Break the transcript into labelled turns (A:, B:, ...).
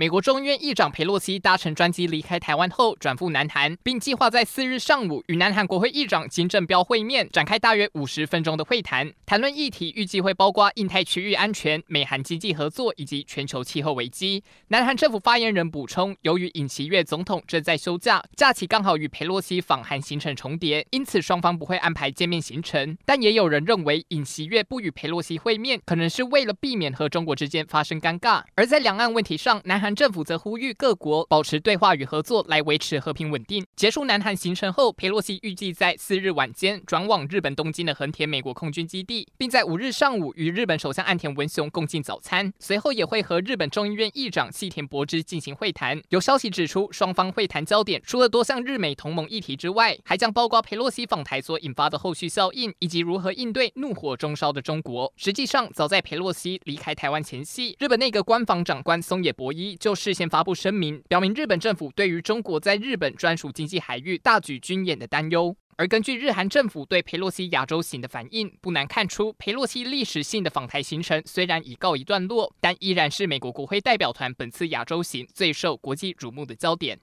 A: 美国众议院议长佩洛西搭乘专机离开台湾后，转赴南韩，并计划在四日上午与南韩国会议长金正标会面，展开大约五十分钟的会谈。谈论议题预计会包括印太区域安全、美韩经济合作以及全球气候危机。南韩政府发言人补充，由于尹锡悦总统正在休假，假期刚好与佩洛西访韩行程重叠，因此双方不会安排见面行程。但也有人认为，尹锡悦不与佩洛西会面，可能是为了避免和中国之间发生尴尬。而在两岸问题上，南韩。政府则呼吁各国保持对话与合作，来维持和平稳定。结束南韩行程后，裴洛西预计在四日晚间转往日本东京的横田美国空军基地，并在五日上午与日本首相岸田文雄共进早餐。随后也会和日本众议院议长细田博之进行会谈。有消息指出，双方会谈焦点除了多项日美同盟议题之外，还将包括裴洛西访台所引发的后续效应，以及如何应对怒火中烧的中国。实际上，早在裴洛西离开台湾前夕，日本内阁官房长官松野博一。就事先发布声明，表明日本政府对于中国在日本专属经济海域大举军演的担忧。而根据日韩政府对佩洛西亚洲行的反应，不难看出，佩洛西历史性的访台行程虽然已告一段落，但依然是美国国会代表团本次亚洲行最受国际瞩目的焦点。